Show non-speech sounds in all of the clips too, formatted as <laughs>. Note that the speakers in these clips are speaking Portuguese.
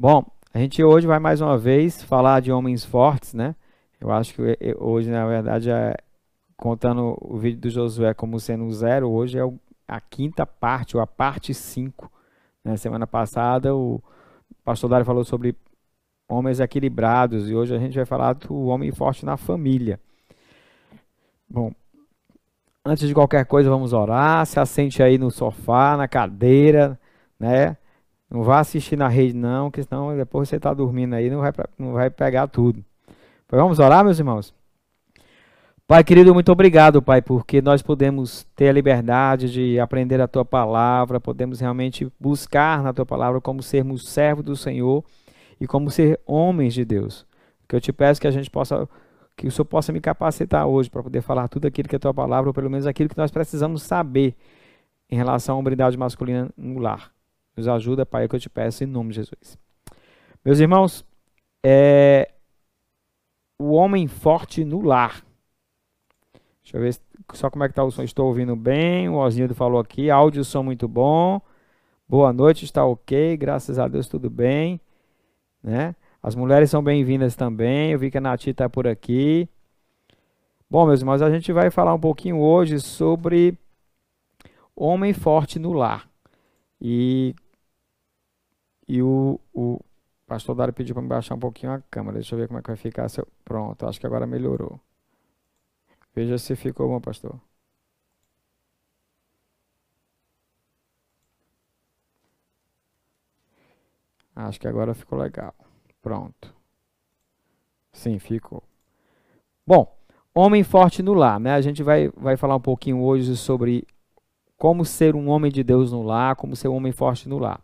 Bom, a gente hoje vai mais uma vez falar de homens fortes, né? Eu acho que hoje, na verdade, é, contando o vídeo do Josué como sendo zero, hoje é a quinta parte, ou a parte 5. Né? Semana passada, o pastor Dário falou sobre homens equilibrados, e hoje a gente vai falar do homem forte na família. Bom, antes de qualquer coisa, vamos orar. Se assente aí no sofá, na cadeira, né? Não vá assistir na rede, não, que senão depois você está dormindo aí não vai, não vai pegar tudo. Pois vamos orar, meus irmãos? Pai querido, muito obrigado, Pai, porque nós podemos ter a liberdade de aprender a Tua palavra, podemos realmente buscar na Tua palavra como sermos servos do Senhor e como ser homens de Deus. Que eu te peço que a gente possa, que o Senhor possa me capacitar hoje para poder falar tudo aquilo que é a Tua palavra, ou pelo menos aquilo que nós precisamos saber em relação à hombridade masculina no lar. Nos ajuda, Pai, é que eu te peço em nome de Jesus. Meus irmãos, é o homem forte no lar. Deixa eu ver só como é que está o som. Estou ouvindo bem. O Osnildo falou aqui. Áudio som muito bom. Boa noite, está ok. Graças a Deus, tudo bem. Né? As mulheres são bem-vindas também. Eu vi que a Nath está por aqui. Bom, meus irmãos, a gente vai falar um pouquinho hoje sobre homem forte no lar. E e o, o pastor Dário pediu para me baixar um pouquinho a câmera. Deixa eu ver como é que vai ficar. Seu... Pronto, acho que agora melhorou. Veja se ficou bom, pastor. Acho que agora ficou legal. Pronto. Sim, ficou. Bom, homem forte no lar, né? A gente vai, vai falar um pouquinho hoje sobre como ser um homem de Deus no lar, como ser um homem forte no lar.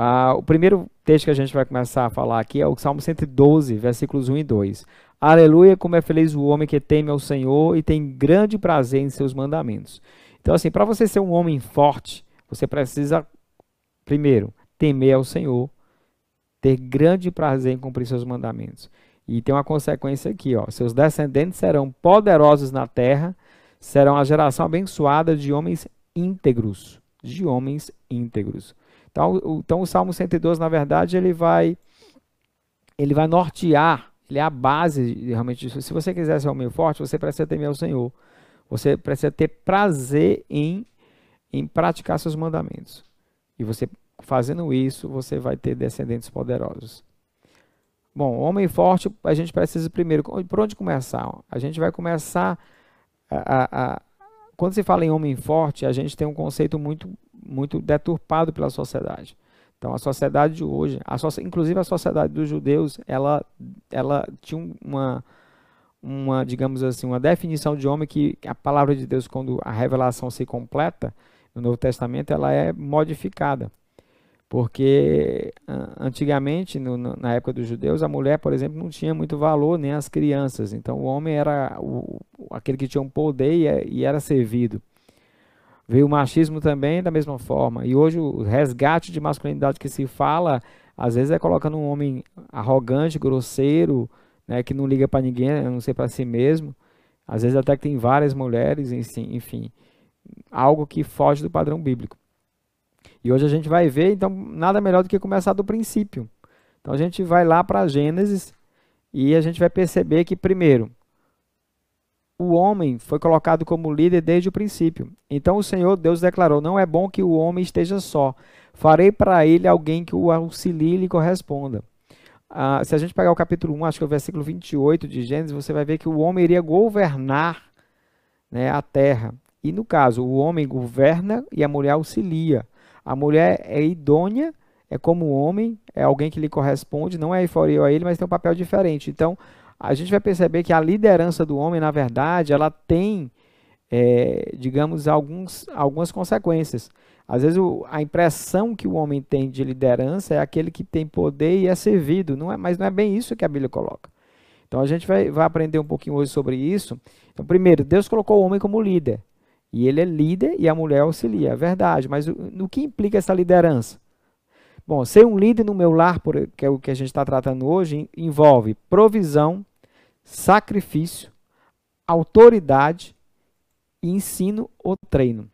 Ah, o primeiro texto que a gente vai começar a falar aqui é o Salmo 112, versículos 1 e 2. Aleluia, como é feliz o homem que teme ao Senhor e tem grande prazer em seus mandamentos. Então, assim, para você ser um homem forte, você precisa, primeiro, temer ao Senhor, ter grande prazer em cumprir seus mandamentos. E tem uma consequência aqui, ó. Seus descendentes serão poderosos na terra, serão a geração abençoada de homens íntegros, de homens íntegros. Então, o, então o Salmo 112, na verdade, ele vai ele vai nortear, ele é a base realmente disso. Se você quiser ser homem forte, você precisa temer o Senhor. Você precisa ter prazer em, em praticar seus mandamentos. E você fazendo isso, você vai ter descendentes poderosos. Bom, homem forte, a gente precisa primeiro, por onde começar? A gente vai começar a, a, a quando se fala em homem forte, a gente tem um conceito muito muito deturpado pela sociedade. Então, a sociedade de hoje, a so, inclusive a sociedade dos judeus, ela, ela tinha uma, uma, digamos assim, uma definição de homem que a palavra de Deus, quando a revelação se completa no Novo Testamento, ela é modificada. Porque antigamente, no, na época dos judeus, a mulher, por exemplo, não tinha muito valor, nem as crianças. Então, o homem era o, aquele que tinha um poder e, e era servido. Veio o machismo também da mesma forma. E hoje o resgate de masculinidade que se fala, às vezes é colocando um homem arrogante, grosseiro, né, que não liga para ninguém, a não ser para si mesmo. Às vezes até que tem várias mulheres, enfim, algo que foge do padrão bíblico. E hoje a gente vai ver, então, nada melhor do que começar do princípio. Então a gente vai lá para Gênesis e a gente vai perceber que, primeiro, o homem foi colocado como líder desde o princípio. Então o Senhor Deus declarou: Não é bom que o homem esteja só. Farei para ele alguém que o auxilie e lhe corresponda. Ah, se a gente pegar o capítulo 1, acho que é o versículo 28 de Gênesis, você vai ver que o homem iria governar né, a terra. E no caso, o homem governa e a mulher auxilia. A mulher é idônea, é como o homem, é alguém que lhe corresponde, não é inferior a ele, mas tem um papel diferente. Então, a gente vai perceber que a liderança do homem, na verdade, ela tem, é, digamos, alguns, algumas consequências. Às vezes o, a impressão que o homem tem de liderança é aquele que tem poder e é servido, não é, mas não é bem isso que a Bíblia coloca. Então a gente vai, vai aprender um pouquinho hoje sobre isso. Então, primeiro, Deus colocou o homem como líder. E ele é líder e a mulher auxilia, é verdade. Mas no que implica essa liderança? Bom, ser um líder no meu lar, que é o que a gente está tratando hoje, envolve provisão, sacrifício, autoridade ensino ou treino.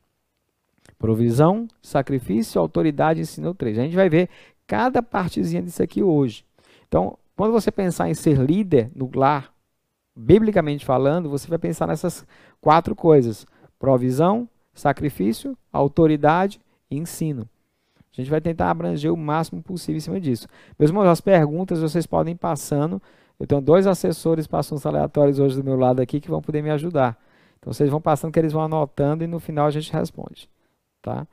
Provisão, sacrifício, autoridade, ensino ou treino. A gente vai ver cada partezinha disso aqui hoje. Então, quando você pensar em ser líder no lar, biblicamente falando, você vai pensar nessas quatro coisas: provisão, sacrifício, autoridade e ensino. A gente vai tentar abranger o máximo possível em cima disso. Meus irmãos, as perguntas vocês podem ir passando. Eu tenho dois assessores passos aleatórios hoje do meu lado aqui que vão poder me ajudar. Então vocês vão passando que eles vão anotando e no final a gente responde, tá?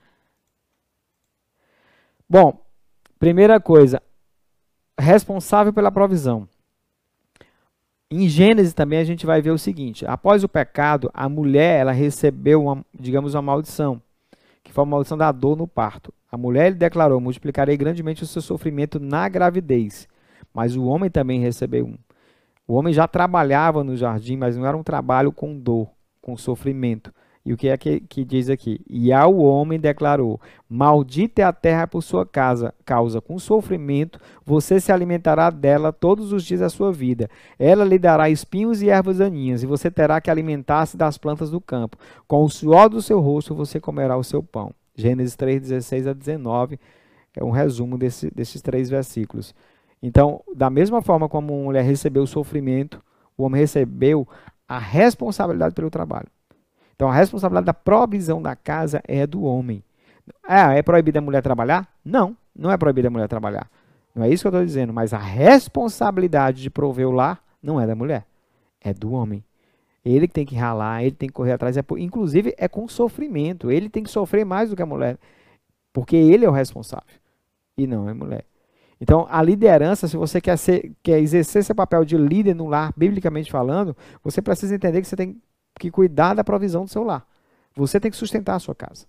Bom, primeira coisa, responsável pela provisão. Em Gênesis também a gente vai ver o seguinte: após o pecado, a mulher ela recebeu, uma, digamos, uma maldição, que foi a maldição da dor no parto. A mulher lhe declarou: multiplicarei grandemente o seu sofrimento na gravidez. Mas o homem também recebeu um. O homem já trabalhava no jardim, mas não era um trabalho com dor, com sofrimento. E o que é que, que, diz aqui? E ao homem declarou: Maldita é a terra por sua casa, causa com sofrimento, você se alimentará dela todos os dias da sua vida. Ela lhe dará espinhos e ervas daninhas, e você terá que alimentar-se das plantas do campo. Com o suor do seu rosto você comerá o seu pão. Gênesis 3, 16 a 19 é um resumo desse, desses três versículos. Então, da mesma forma como a mulher recebeu o sofrimento, o homem recebeu a responsabilidade pelo trabalho. Então a responsabilidade da provisão da casa é do homem. Ah, é proibida a mulher trabalhar? Não, não é proibida a mulher trabalhar. Não é isso que eu estou dizendo, mas a responsabilidade de prover o lar não é da mulher, é do homem. Ele que tem que ralar, ele tem que correr atrás, é, inclusive é com sofrimento. Ele tem que sofrer mais do que a mulher, porque ele é o responsável e não é mulher. Então, a liderança, se você quer, ser, quer exercer seu papel de líder no lar, biblicamente falando, você precisa entender que você tem que cuidar da provisão do seu lar. Você tem que sustentar a sua casa.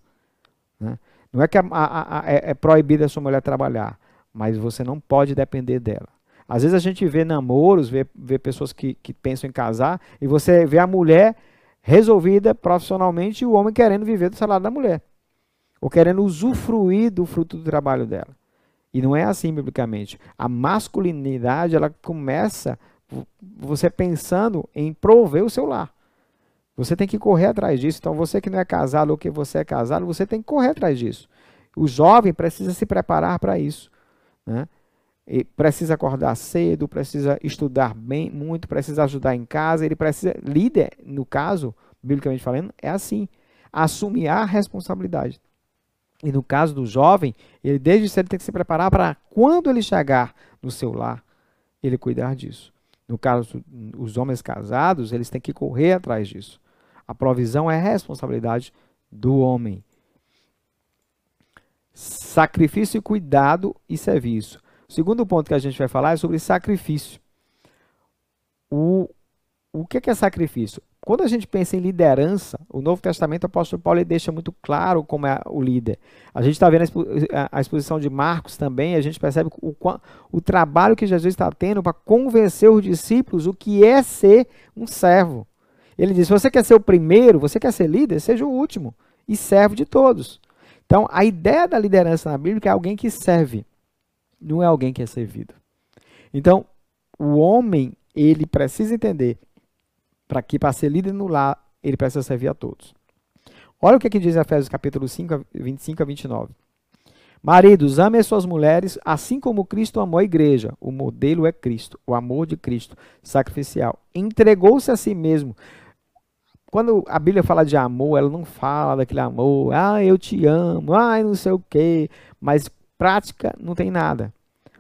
Né? Não é que a, a, a, é, é proibida a sua mulher trabalhar, mas você não pode depender dela. Às vezes a gente vê namoros, vê, vê pessoas que, que pensam em casar, e você vê a mulher resolvida profissionalmente e o homem querendo viver do salário da mulher. Ou querendo usufruir do fruto do trabalho dela. E não é assim biblicamente. A masculinidade, ela começa você pensando em prover o seu lar. Você tem que correr atrás disso. Então, você que não é casado ou que você é casado, você tem que correr atrás disso. O jovem precisa se preparar para isso. Né? E precisa acordar cedo, precisa estudar bem, muito, precisa ajudar em casa. Ele precisa, líder, no caso, biblicamente falando, é assim: assumir a responsabilidade. E no caso do jovem, ele desde cedo tem que se preparar para quando ele chegar no seu lar, ele cuidar disso. No caso, os homens casados, eles têm que correr atrás disso. A provisão é responsabilidade do homem. Sacrifício, cuidado e serviço. O segundo ponto que a gente vai falar é sobre sacrifício. O, o que é sacrifício? Quando a gente pensa em liderança, o Novo Testamento, o apóstolo Paulo deixa muito claro como é o líder. A gente está vendo a exposição de Marcos também, a gente percebe o, o trabalho que Jesus está tendo para convencer os discípulos o que é ser um servo. Ele diz: se você quer ser o primeiro, você quer ser líder, seja o último e serve de todos. Então, a ideia da liderança na Bíblia é alguém que serve, não é alguém que é servido. Então, o homem, ele precisa entender para que para ser líder no lar, ele precisa servir a todos. Olha o que, é que diz Efésios capítulo 5, 25 a 29. Maridos, amem as suas mulheres, assim como Cristo amou a igreja. O modelo é Cristo, o amor de Cristo, sacrificial. Entregou-se a si mesmo. Quando a Bíblia fala de amor, ela não fala daquele amor, ah, eu te amo, ah, não sei o quê, mas prática não tem nada.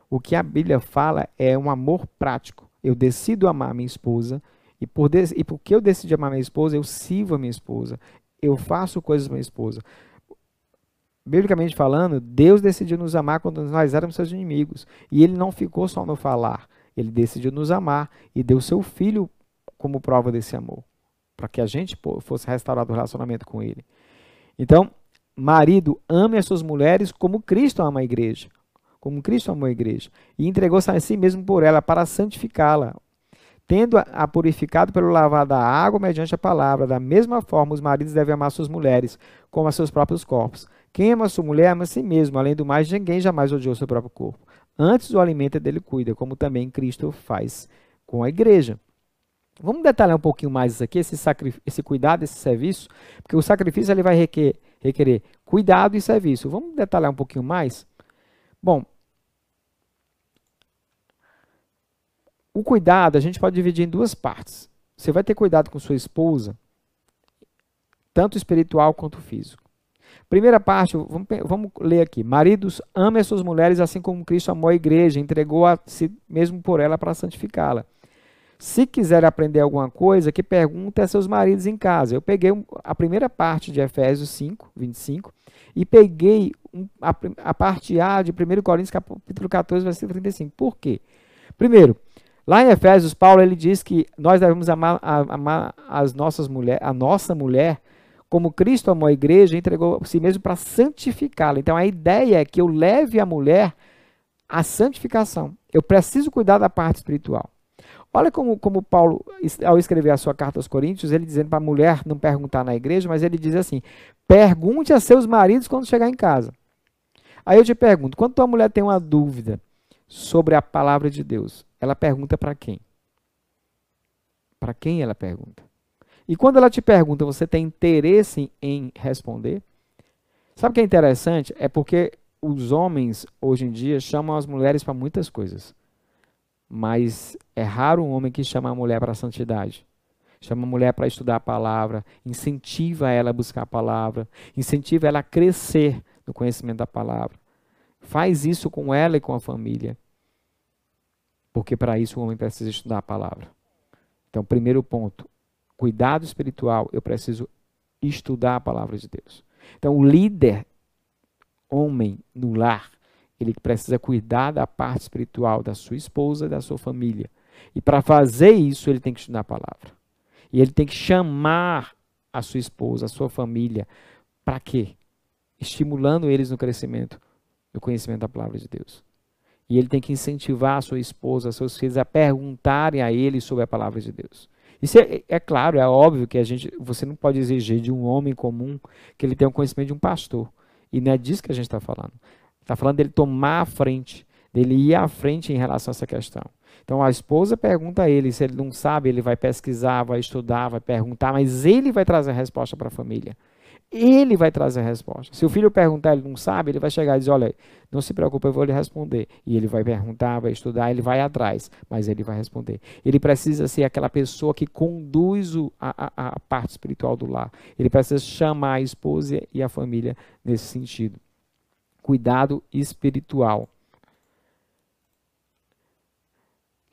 O que a Bíblia fala é um amor prático. Eu decido amar minha esposa, e, por e porque eu decidi amar minha esposa, eu sirvo a minha esposa. Eu faço coisas para minha esposa. Biblicamente falando, Deus decidiu nos amar quando nós éramos seus inimigos. E ele não ficou só no falar. Ele decidiu nos amar e deu seu filho como prova desse amor. Para que a gente fosse restaurado o relacionamento com ele. Então, marido, ame as suas mulheres como Cristo ama a igreja. Como Cristo amou a igreja. E entregou-se a si mesmo por ela para santificá-la tendo-a purificado pelo lavar da água mediante a palavra. Da mesma forma, os maridos devem amar suas mulheres como a seus próprios corpos. Quem ama sua mulher ama a si mesmo. Além do mais, ninguém jamais odiou seu próprio corpo. Antes o alimenta dele cuida, como também Cristo faz com a igreja. Vamos detalhar um pouquinho mais isso aqui, esse, esse cuidado, esse serviço, porque o sacrifício ele vai requer, requerer cuidado e serviço. Vamos detalhar um pouquinho mais? Bom, o cuidado a gente pode dividir em duas partes. Você vai ter cuidado com sua esposa, tanto espiritual quanto físico. Primeira parte, vamos, vamos ler aqui. Maridos, amem as suas mulheres assim como Cristo amou a igreja, entregou a si mesmo por ela para santificá-la. Se quiser aprender alguma coisa, que pergunte a seus maridos em casa. Eu peguei a primeira parte de Efésios 5, 25, e peguei a, parte A de 1 Coríntios, capítulo 14, versículo 35. Por quê? Primeiro, lá em Efésios, Paulo ele diz que nós devemos amar, amar as nossas mulher, a nossa mulher como Cristo amou a igreja, entregou a si mesmo para santificá-la. Então a ideia é que eu leve a mulher à santificação. Eu preciso cuidar da parte espiritual. Olha como, como Paulo, ao escrever a sua carta aos Coríntios, ele dizendo para a mulher não perguntar na igreja, mas ele diz assim: pergunte a seus maridos quando chegar em casa. Aí eu te pergunto: quando tua mulher tem uma dúvida sobre a palavra de Deus, ela pergunta para quem? Para quem ela pergunta? E quando ela te pergunta, você tem interesse em responder? Sabe o que é interessante? É porque os homens, hoje em dia, chamam as mulheres para muitas coisas. Mas é raro um homem que chama a mulher para a santidade. Chama a mulher para estudar a palavra, incentiva ela a buscar a palavra, incentiva ela a crescer no conhecimento da palavra. Faz isso com ela e com a família. Porque para isso o homem precisa estudar a palavra. Então, primeiro ponto, cuidado espiritual, eu preciso estudar a palavra de Deus. Então, o líder, homem no lar, ele precisa cuidar da parte espiritual da sua esposa, da sua família. E para fazer isso, ele tem que estudar a palavra. E ele tem que chamar a sua esposa, a sua família, para quê? Estimulando eles no crescimento, no conhecimento da palavra de Deus. E ele tem que incentivar a sua esposa, seus filhos a perguntarem a ele sobre a palavra de Deus. Isso é, é, claro, é óbvio que a gente, você não pode exigir de um homem comum que ele tenha o conhecimento de um pastor. E não é disso que a gente está falando. Está falando dele tomar a frente, dele ir à frente em relação a essa questão. Então a esposa pergunta a ele, se ele não sabe, ele vai pesquisar, vai estudar, vai perguntar, mas ele vai trazer a resposta para a família. Ele vai trazer a resposta. Se o filho perguntar, ele não sabe, ele vai chegar e dizer: Olha, não se preocupe, eu vou lhe responder. E ele vai perguntar, vai estudar, ele vai atrás, mas ele vai responder. Ele precisa ser aquela pessoa que conduz o, a, a, a parte espiritual do lar. Ele precisa chamar a esposa e a família nesse sentido. Cuidado espiritual.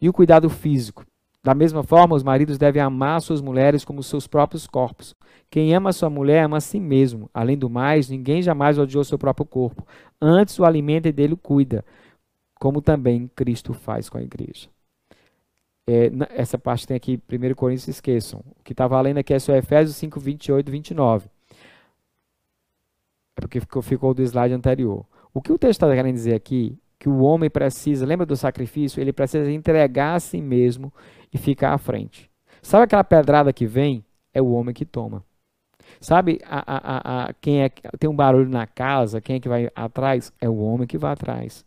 E o cuidado físico. Da mesma forma, os maridos devem amar suas mulheres como seus próprios corpos. Quem ama sua mulher ama a si mesmo. Além do mais, ninguém jamais odiou seu próprio corpo. Antes o alimenta e dele cuida, como também Cristo faz com a igreja. É, essa parte tem aqui, 1 Coríntios, esqueçam. O que está valendo aqui é só Efésios 5, 28 29. É porque ficou, ficou do slide anterior. O que o texto está querendo dizer aqui que o homem precisa, lembra do sacrifício? Ele precisa entregar a si mesmo e ficar à frente. Sabe aquela pedrada que vem? É o homem que toma. Sabe a, a, a, quem é tem um barulho na casa? Quem é que vai atrás? É o homem que vai atrás.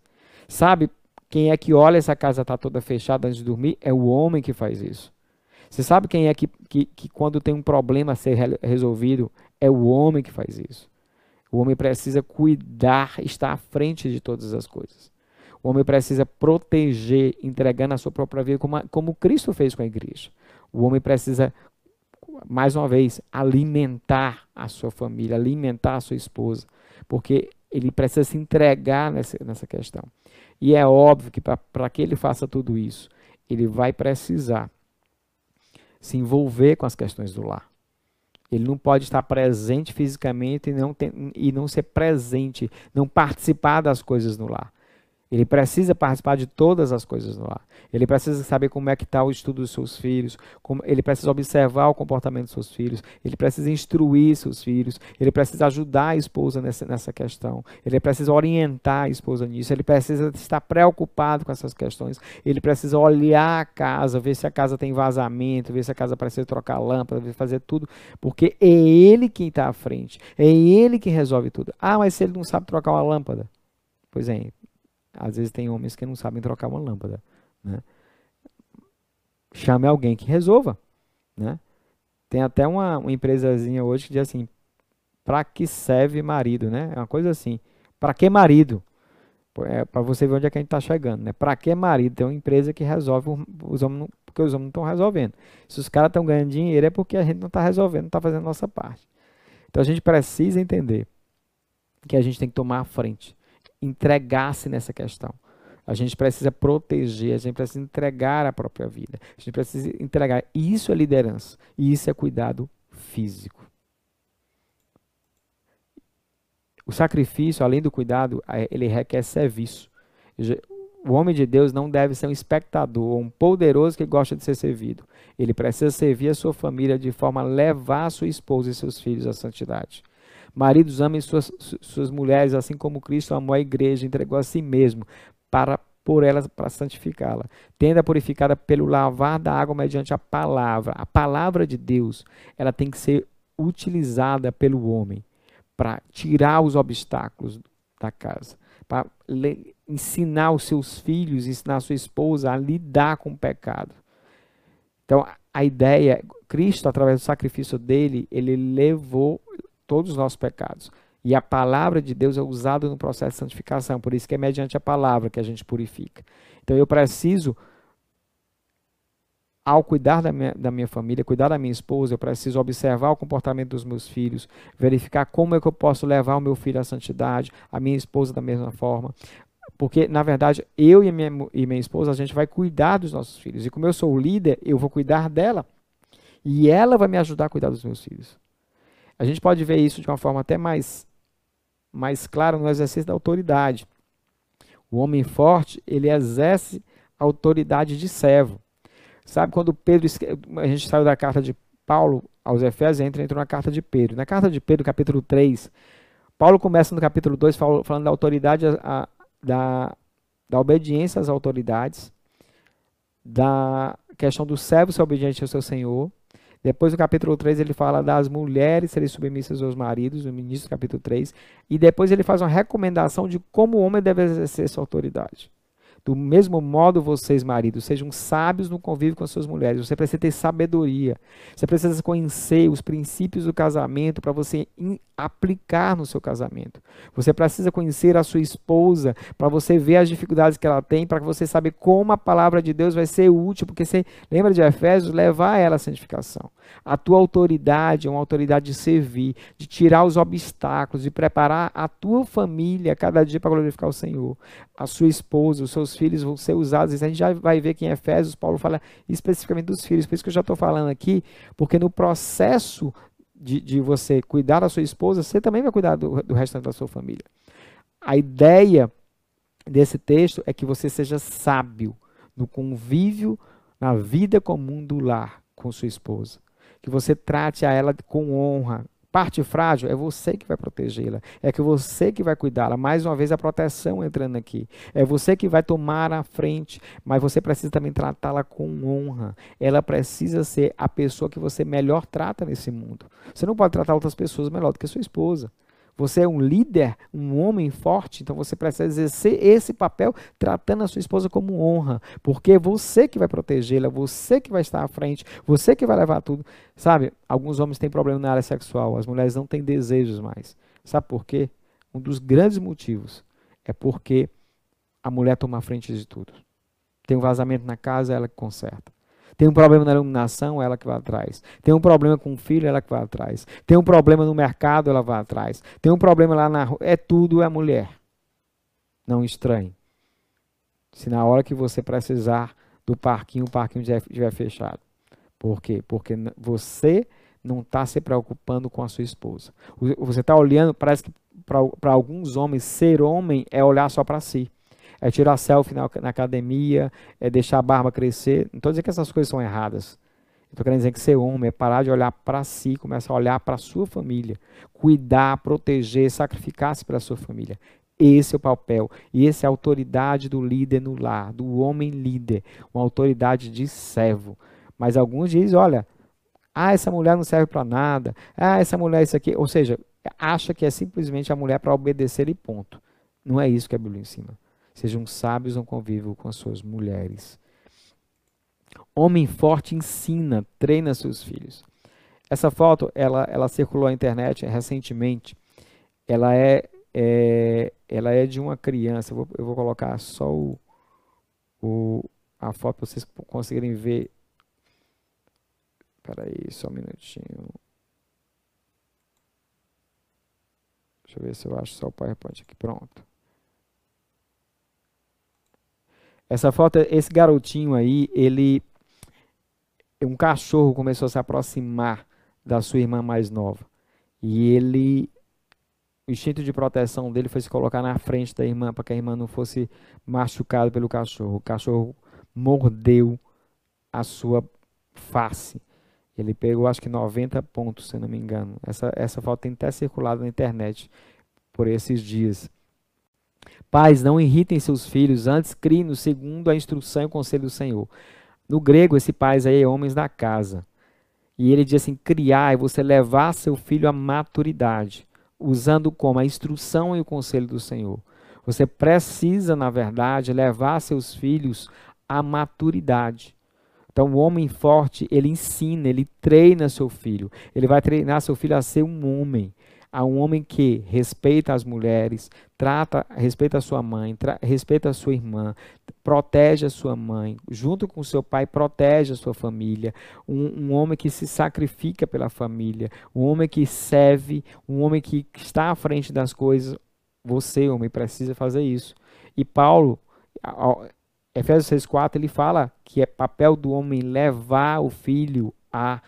Sabe quem é que olha essa casa está toda fechada antes de dormir? É o homem que faz isso. Você sabe quem é que, que, que quando tem um problema a ser resolvido? É o homem que faz isso. O homem precisa cuidar, estar à frente de todas as coisas. O homem precisa proteger, entregando a sua própria vida, como, como Cristo fez com a igreja. O homem precisa, mais uma vez, alimentar a sua família, alimentar a sua esposa, porque ele precisa se entregar nessa, nessa questão. E é óbvio que para que ele faça tudo isso, ele vai precisar se envolver com as questões do lar. Ele não pode estar presente fisicamente e não, e não ser presente, não participar das coisas no lar. Ele precisa participar de todas as coisas no lar. Ele precisa saber como é que está o estudo dos seus filhos, como, ele precisa observar o comportamento dos seus filhos, ele precisa instruir seus filhos, ele precisa ajudar a esposa nessa, nessa questão, ele precisa orientar a esposa nisso, ele precisa estar preocupado com essas questões, ele precisa olhar a casa, ver se a casa tem vazamento, ver se a casa precisa trocar lâmpada, fazer tudo, porque é ele quem está à frente, é ele que resolve tudo. Ah, mas se ele não sabe trocar uma lâmpada? Pois é, às vezes tem homens que não sabem trocar uma lâmpada. Né? Chame alguém que resolva. Né? Tem até uma, uma empresazinha hoje que diz assim: para que serve marido? Né? É uma coisa assim: para que marido? É, para você ver onde é que a gente está chegando. Né? Para que marido ter uma empresa que resolve os homens, porque os homens não estão resolvendo. Se os caras estão ganhando dinheiro é porque a gente não está resolvendo, não está fazendo a nossa parte. Então a gente precisa entender que a gente tem que tomar a frente, entregar-se nessa questão. A gente precisa proteger, a gente precisa entregar a própria vida. A gente precisa entregar. Isso é liderança. E isso é cuidado físico. O sacrifício, além do cuidado, ele requer serviço. O homem de Deus não deve ser um espectador, um poderoso que gosta de ser servido. Ele precisa servir a sua família de forma a levar a sua esposa e seus filhos à santidade. Maridos, amem suas, suas mulheres, assim como Cristo amou a igreja, entregou a si mesmo para por elas para santificá-la. Tenda purificada pelo lavar da água mediante a palavra. A palavra de Deus, ela tem que ser utilizada pelo homem para tirar os obstáculos da casa, para ensinar os seus filhos, ensinar a sua esposa a lidar com o pecado. Então, a ideia, Cristo, através do sacrifício dele, ele levou todos os nossos pecados. E a palavra de Deus é usada no processo de santificação, por isso que é mediante a palavra que a gente purifica. Então eu preciso, ao cuidar da minha, da minha família, cuidar da minha esposa, eu preciso observar o comportamento dos meus filhos, verificar como é que eu posso levar o meu filho à santidade, a minha esposa da mesma forma. Porque, na verdade, eu e minha, e minha esposa, a gente vai cuidar dos nossos filhos. E como eu sou o líder, eu vou cuidar dela. E ela vai me ajudar a cuidar dos meus filhos. A gente pode ver isso de uma forma até mais mais claro no exercício da autoridade. O homem forte, ele exerce a autoridade de servo. Sabe quando Pedro, a gente saiu da carta de Paulo aos Efésios, entra, entra na carta de Pedro. Na carta de Pedro, capítulo 3, Paulo começa no capítulo 2 falando da autoridade, a, da, da obediência às autoridades, da questão do servo ser obediente ao seu senhor, depois, no capítulo 3, ele fala das mulheres serem submissas aos maridos, no início do capítulo 3. E depois ele faz uma recomendação de como o homem deve exercer sua autoridade. Do mesmo modo, vocês, maridos, sejam sábios no convívio com as suas mulheres. Você precisa ter sabedoria. Você precisa conhecer os princípios do casamento para você aplicar no seu casamento. Você precisa conhecer a sua esposa para você ver as dificuldades que ela tem, para você saber como a palavra de Deus vai ser útil, porque você lembra de Efésios, levar ela à santificação. A tua autoridade é uma autoridade de servir, de tirar os obstáculos, de preparar a tua família cada dia para glorificar o Senhor. A sua esposa, os seus filhos vão ser usados. A gente já vai ver que em Efésios, Paulo fala especificamente dos filhos. Por isso que eu já estou falando aqui, porque no processo de, de, você cuidar da sua esposa, você também vai cuidar do, do restante da sua família. A ideia desse texto é que você seja sábio no convívio, na vida comum do lar com sua esposa que você trate a ela com honra. Parte frágil é você que vai protegê-la, é que você que vai cuidá-la. Mais uma vez a proteção entrando aqui. É você que vai tomar a frente, mas você precisa também tratá-la com honra. Ela precisa ser a pessoa que você melhor trata nesse mundo. Você não pode tratar outras pessoas melhor do que sua esposa. Você é um líder, um homem forte, então você precisa exercer esse papel tratando a sua esposa como honra, porque é você que vai protegê-la, você que vai estar à frente, você que vai levar tudo. Sabe, alguns homens têm problema na área sexual, as mulheres não têm desejos mais. Sabe por quê? Um dos grandes motivos é porque a mulher toma a frente de tudo. Tem um vazamento na casa, ela que conserta. Tem um problema na iluminação, ela que vai atrás. Tem um problema com o filho, ela que vai atrás. Tem um problema no mercado, ela vai atrás. Tem um problema lá na rua. É tudo é mulher. Não estranhe. Se na hora que você precisar do parquinho, o parquinho já estiver fechado. Por quê? Porque você não está se preocupando com a sua esposa. Você está olhando, parece que para alguns homens, ser homem é olhar só para si é tirar selfie na, na academia, é deixar a barba crescer. Não estou dizendo que essas coisas são erradas. Estou querendo dizer que ser homem é parar de olhar para si, começar a olhar para a sua família, cuidar, proteger, sacrificar-se para a sua família. Esse é o papel e essa é a autoridade do líder no lar, do homem líder, uma autoridade de servo. Mas alguns dizem, olha, ah, essa mulher não serve para nada, ah, essa mulher é isso aqui, ou seja, acha que é simplesmente a mulher para obedecer e ponto. Não é isso que a Bíblia ensina. Sejam sábios no convívio com as suas mulheres. Homem forte ensina, treina seus filhos. Essa foto, ela, ela circulou na internet recentemente. Ela é é, ela é de uma criança. Eu vou, eu vou colocar só o, o, a foto para vocês conseguirem ver. Espera aí, só um minutinho. Deixa eu ver se eu acho só o PowerPoint aqui. Pronto. Essa foto, esse garotinho aí, ele. Um cachorro começou a se aproximar da sua irmã mais nova. E ele. O instinto de proteção dele foi se colocar na frente da irmã para que a irmã não fosse machucada pelo cachorro. O cachorro mordeu a sua face. Ele pegou acho que 90 pontos, se não me engano. Essa, essa foto tem até circulado na internet por esses dias. Pais, não irritem seus filhos, antes criem-no segundo a instrução e o conselho do Senhor. No grego, esse pais aí é homens da casa. E ele diz assim: criar é você levar seu filho à maturidade, usando como a instrução e o conselho do Senhor. Você precisa, na verdade, levar seus filhos à maturidade. Então, o homem forte, ele ensina, ele treina seu filho. Ele vai treinar seu filho a ser um homem. A um homem que respeita as mulheres, trata, respeita a sua mãe, respeita a sua irmã, protege a sua mãe, junto com seu pai, protege a sua família. Um, um homem que se sacrifica pela família, um homem que serve, um homem que está à frente das coisas. Você, homem, precisa fazer isso. E Paulo, Efésios 6,4, ele fala que é papel do homem levar o filho à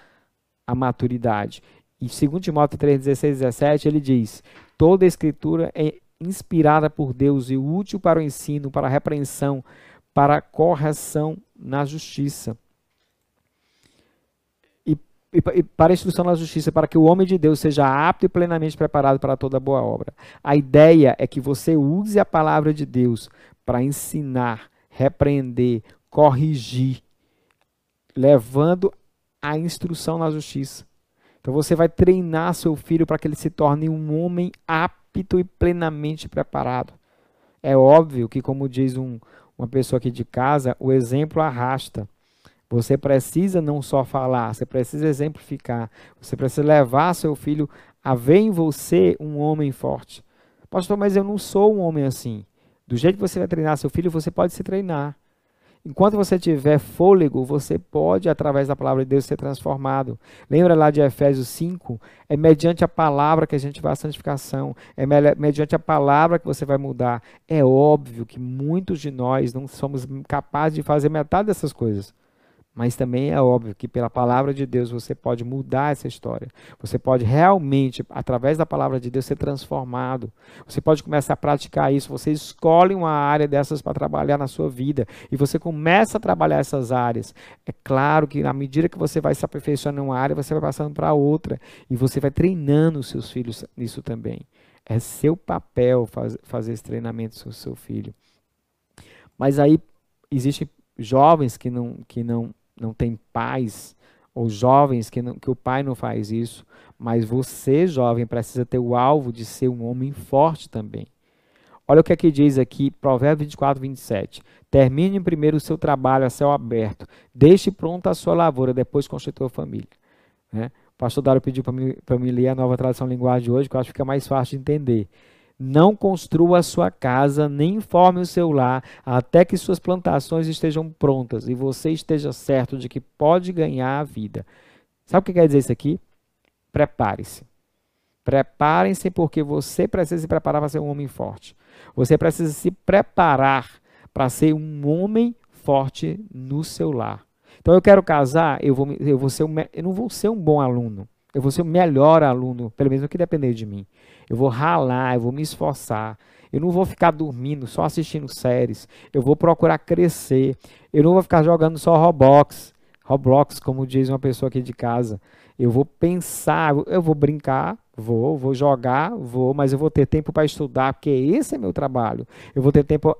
maturidade. E 2 Timóteo 3, 16 17, ele diz: toda a escritura é inspirada por Deus e útil para o ensino, para a repreensão, para a correção na justiça. E, e, e, para a instrução na justiça, para que o homem de Deus seja apto e plenamente preparado para toda boa obra. A ideia é que você use a palavra de Deus para ensinar, repreender, corrigir, levando a instrução na justiça. Então você vai treinar seu filho para que ele se torne um homem apto e plenamente preparado. É óbvio que, como diz um, uma pessoa aqui de casa, o exemplo arrasta. Você precisa não só falar, você precisa exemplificar. Você precisa levar seu filho a ver em você um homem forte. Pastor, mas eu não sou um homem assim. Do jeito que você vai treinar seu filho, você pode se treinar. Enquanto você tiver fôlego, você pode, através da palavra de Deus, ser transformado. Lembra lá de Efésios 5? É mediante a palavra que a gente vai à santificação. É mediante a palavra que você vai mudar. É óbvio que muitos de nós não somos capazes de fazer metade dessas coisas. Mas também é óbvio que pela palavra de Deus você pode mudar essa história. Você pode realmente, através da palavra de Deus, ser transformado. Você pode começar a praticar isso. Você escolhe uma área dessas para trabalhar na sua vida. E você começa a trabalhar essas áreas. É claro que na medida que você vai se aperfeiçoando em uma área, você vai passando para outra. E você vai treinando os seus filhos nisso também. É seu papel faz, fazer esse treinamento com o seu filho. Mas aí existem jovens que não, que não não tem pais, ou jovens que, não, que o pai não faz isso, mas você, jovem, precisa ter o alvo de ser um homem forte também. Olha o que aqui diz aqui, Provérbio 24, 27. Termine primeiro o seu trabalho a céu aberto, deixe pronta a sua lavoura, depois constitua a família. Né? O pastor Dário pediu para mim, mim ler a nova tradução linguagem de hoje, que eu acho que fica mais fácil de entender. Não construa a sua casa, nem forme o seu lar, até que suas plantações estejam prontas e você esteja certo de que pode ganhar a vida. Sabe o que quer dizer isso aqui? Prepare-se. Preparem-se porque você precisa se preparar para ser um homem forte. Você precisa se preparar para ser um homem forte no seu lar. Então eu quero casar, eu, vou, eu, vou ser um, eu não vou ser um bom aluno. Eu vou ser o melhor aluno, pelo menos no que depender de mim. Eu vou ralar, eu vou me esforçar. Eu não vou ficar dormindo, só assistindo séries. Eu vou procurar crescer. Eu não vou ficar jogando só Roblox. Roblox, como diz uma pessoa aqui de casa. Eu vou pensar, eu vou brincar, vou, vou jogar, vou, mas eu vou ter tempo para estudar, porque esse é meu trabalho. Eu vou ter tempo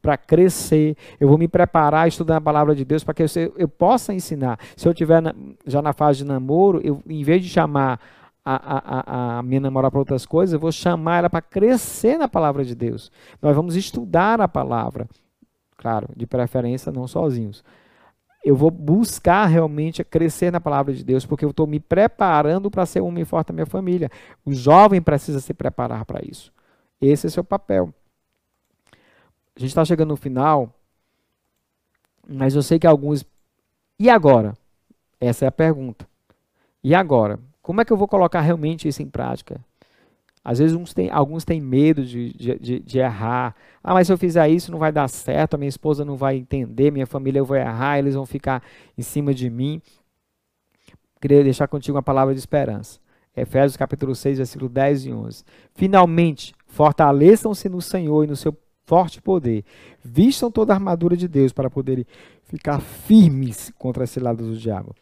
para crescer, eu vou me preparar estudando a palavra de Deus para que eu, eu, possa ensinar. Se eu estiver já na fase de namoro, eu, em vez de chamar a, a, a minha namorada para outras coisas, eu vou chamar ela para crescer na palavra de Deus. Nós vamos estudar a palavra, claro, de preferência não sozinhos. Eu vou buscar realmente crescer na palavra de Deus, porque eu estou me preparando para ser um homem forte da minha família. O jovem precisa se preparar para isso. Esse é o seu papel. A gente está chegando no final, mas eu sei que alguns. E agora? Essa é a pergunta. E agora? Como é que eu vou colocar realmente isso em prática? Às vezes uns tem, alguns têm medo de, de, de, errar. Ah, mas se eu fizer isso não vai dar certo, a minha esposa não vai entender, minha família eu vou errar, eles vão ficar em cima de mim. Queria deixar contigo uma palavra de esperança. Efésios capítulo 6, versículo 10 e 11. Finalmente, fortaleçam-se no Senhor e no seu forte poder. Vistam toda a armadura de Deus para poderem ficar firmes contra esse lado do diabo.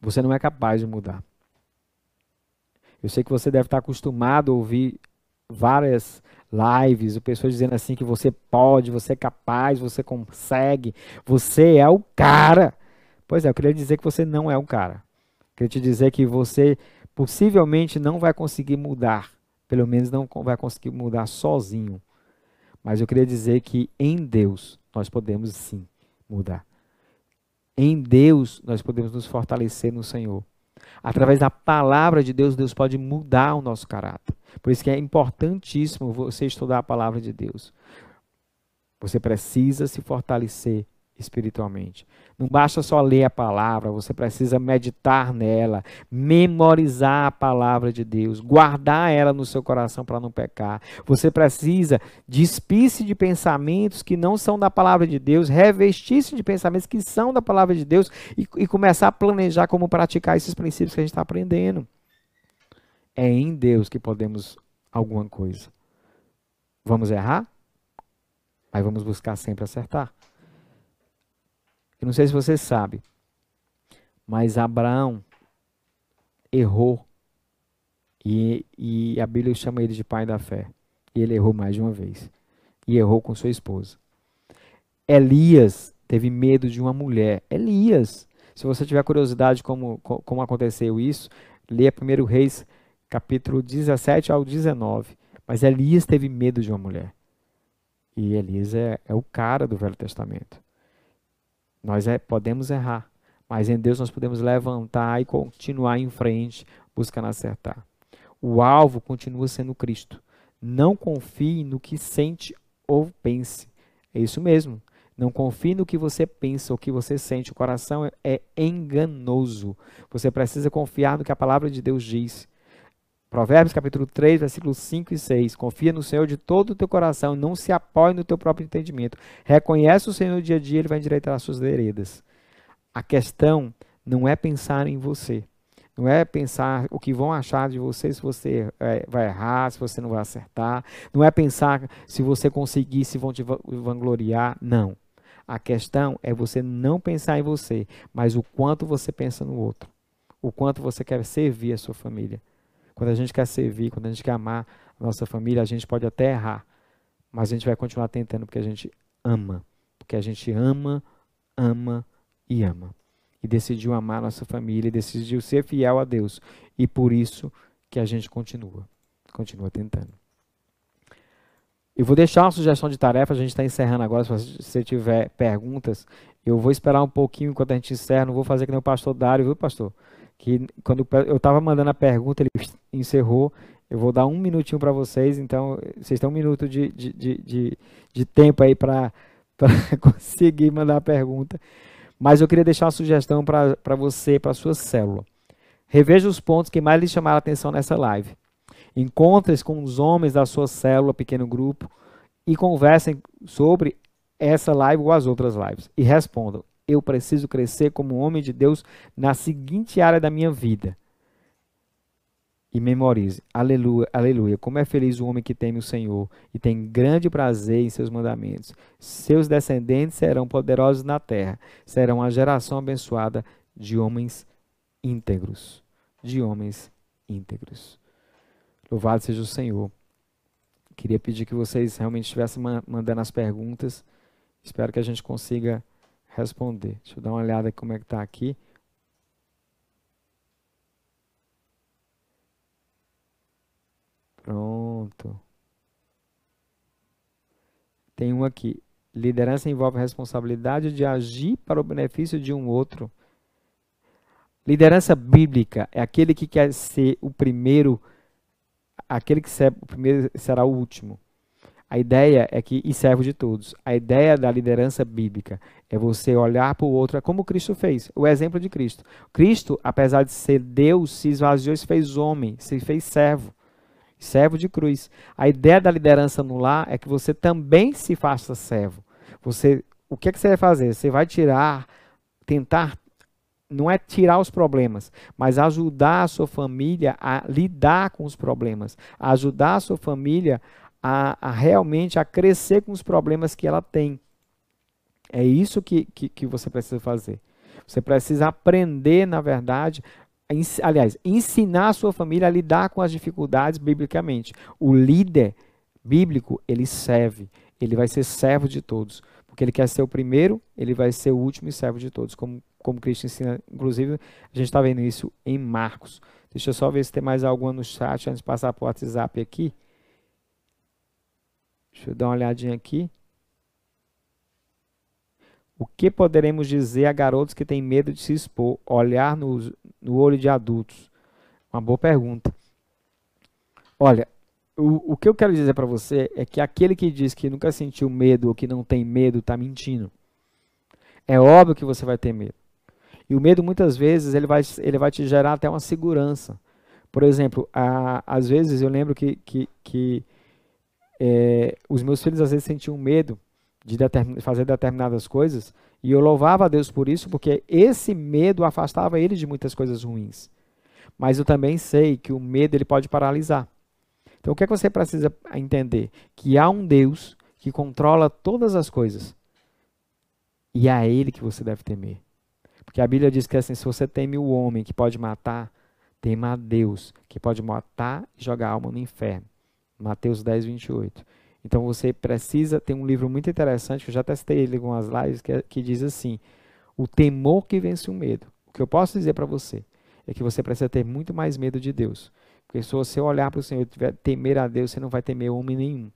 Você não é capaz de mudar. Eu sei que você deve estar acostumado a ouvir várias lives, o pessoal dizendo assim que você pode, você é capaz, você consegue, você é o cara. Pois é, eu queria dizer que você não é o cara. Eu queria te dizer que você possivelmente não vai conseguir mudar, pelo menos não vai conseguir mudar sozinho. Mas eu queria dizer que em Deus nós podemos sim mudar. Em Deus nós podemos nos fortalecer no Senhor. Através da palavra de Deus, Deus pode mudar o nosso caráter. Por isso que é importantíssimo você estudar a palavra de Deus. Você precisa se fortalecer espiritualmente. Não basta só ler a palavra, você precisa meditar nela, memorizar a palavra de Deus, guardar ela no seu coração para não pecar. Você precisa despir-se de pensamentos que não são da palavra de Deus, revestir-se de pensamentos que são da palavra de Deus e, e começar a planejar como praticar esses princípios que a gente está aprendendo. É em Deus que podemos alguma coisa. Vamos errar? Mas vamos buscar sempre acertar. Eu não sei se você sabe, mas Abraão errou. E, e a Bíblia chama ele de pai da fé. E ele errou mais de uma vez. E errou com sua esposa. Elias teve medo de uma mulher. Elias. Se você tiver curiosidade como, como aconteceu isso, leia 1 Reis, capítulo 17 ao 19. Mas Elias teve medo de uma mulher. E Elias é, é o cara do Velho Testamento. Nós é, podemos errar, mas em Deus nós podemos levantar e continuar em frente, buscando acertar. O alvo continua sendo Cristo. Não confie no que sente ou pense. É isso mesmo. Não confie no que você pensa ou que você sente. O coração é enganoso. Você precisa confiar no que a palavra de Deus diz. Provérbios capítulo 3, versículos 5 e 6. Confia no Senhor de todo o teu coração, não se apoie no teu próprio entendimento. Reconhece o Senhor no dia a dia, ele vai endireitar as suas veredas. A questão não é pensar em você. Não é pensar o que vão achar de você se você é, vai errar, se você não vai acertar. Não é pensar se você conseguir, se vão te vangloriar. Não. A questão é você não pensar em você, mas o quanto você pensa no outro. O quanto você quer servir a sua família. Quando a gente quer servir, quando a gente quer amar a nossa família, a gente pode até errar, mas a gente vai continuar tentando porque a gente ama. Porque a gente ama, ama e ama. E decidiu amar a nossa família, e decidiu ser fiel a Deus. E por isso que a gente continua, continua tentando. Eu vou deixar uma sugestão de tarefa, a gente está encerrando agora, se você tiver perguntas, eu vou esperar um pouquinho enquanto a gente encerra, não vou fazer que nem o pastor Dário, viu pastor? que quando eu estava mandando a pergunta, ele encerrou. Eu vou dar um minutinho para vocês, então vocês têm um minuto de, de, de, de, de tempo aí para <laughs> conseguir mandar a pergunta. Mas eu queria deixar uma sugestão para você, para sua célula. Reveja os pontos que mais lhe chamaram a atenção nessa live. Encontre-se com os homens da sua célula, pequeno grupo, e conversem sobre essa live ou as outras lives. E respondam eu preciso crescer como homem de Deus na seguinte área da minha vida. E memorize, aleluia, aleluia, como é feliz o homem que teme o Senhor e tem grande prazer em seus mandamentos. Seus descendentes serão poderosos na terra, serão a geração abençoada de homens íntegros. De homens íntegros. Louvado seja o Senhor. Queria pedir que vocês realmente estivessem mandando as perguntas. Espero que a gente consiga responder. Deixa eu dar uma olhada como é que está aqui. Pronto. Tem um aqui. Liderança envolve a responsabilidade de agir para o benefício de um outro. Liderança bíblica é aquele que quer ser o primeiro aquele que serve o primeiro será o último. A ideia é que, e servo de todos, a ideia da liderança bíblica é você olhar para o outro, é como Cristo fez, o exemplo de Cristo. Cristo, apesar de ser Deus, se esvaziou e se fez homem, se fez servo, servo de cruz. A ideia da liderança no lar é que você também se faça servo. Você, o que, é que você vai fazer? Você vai tirar, tentar não é tirar os problemas, mas ajudar a sua família a lidar com os problemas, ajudar a sua família a, a realmente a crescer com os problemas que ela tem. É isso que, que, que você precisa fazer. Você precisa aprender, na verdade, aliás, ensinar a sua família a lidar com as dificuldades biblicamente. O líder bíblico, ele serve, ele vai ser servo de todos, porque ele quer ser o primeiro, ele vai ser o último e servo de todos, como como Cristo ensina. Inclusive, a gente está vendo isso em Marcos. Deixa eu só ver se tem mais alguma no chat antes de passar para o WhatsApp aqui. Deixa eu dar uma olhadinha aqui. O que poderemos dizer a garotos que têm medo de se expor, olhar no, no olho de adultos? Uma boa pergunta. Olha, o, o que eu quero dizer para você é que aquele que diz que nunca sentiu medo ou que não tem medo está mentindo. É óbvio que você vai ter medo. E o medo, muitas vezes, ele vai, ele vai te gerar até uma segurança. Por exemplo, a, às vezes eu lembro que, que, que é, os meus filhos às vezes sentiam medo de determin, fazer determinadas coisas e eu louvava a Deus por isso, porque esse medo afastava eles de muitas coisas ruins. Mas eu também sei que o medo ele pode paralisar. Então o que, é que você precisa entender? Que há um Deus que controla todas as coisas. E é a Ele que você deve temer. Porque a Bíblia diz que assim, se você teme o homem que pode matar, tema a Deus, que pode matar e jogar a alma no inferno. Mateus 10, 28. Então você precisa, tem um livro muito interessante, que eu já testei ele com as lives, que, é, que diz assim, o temor que vence o medo. O que eu posso dizer para você é que você precisa ter muito mais medo de Deus. Porque se você olhar para o Senhor e temer a Deus, você não vai temer homem nenhum.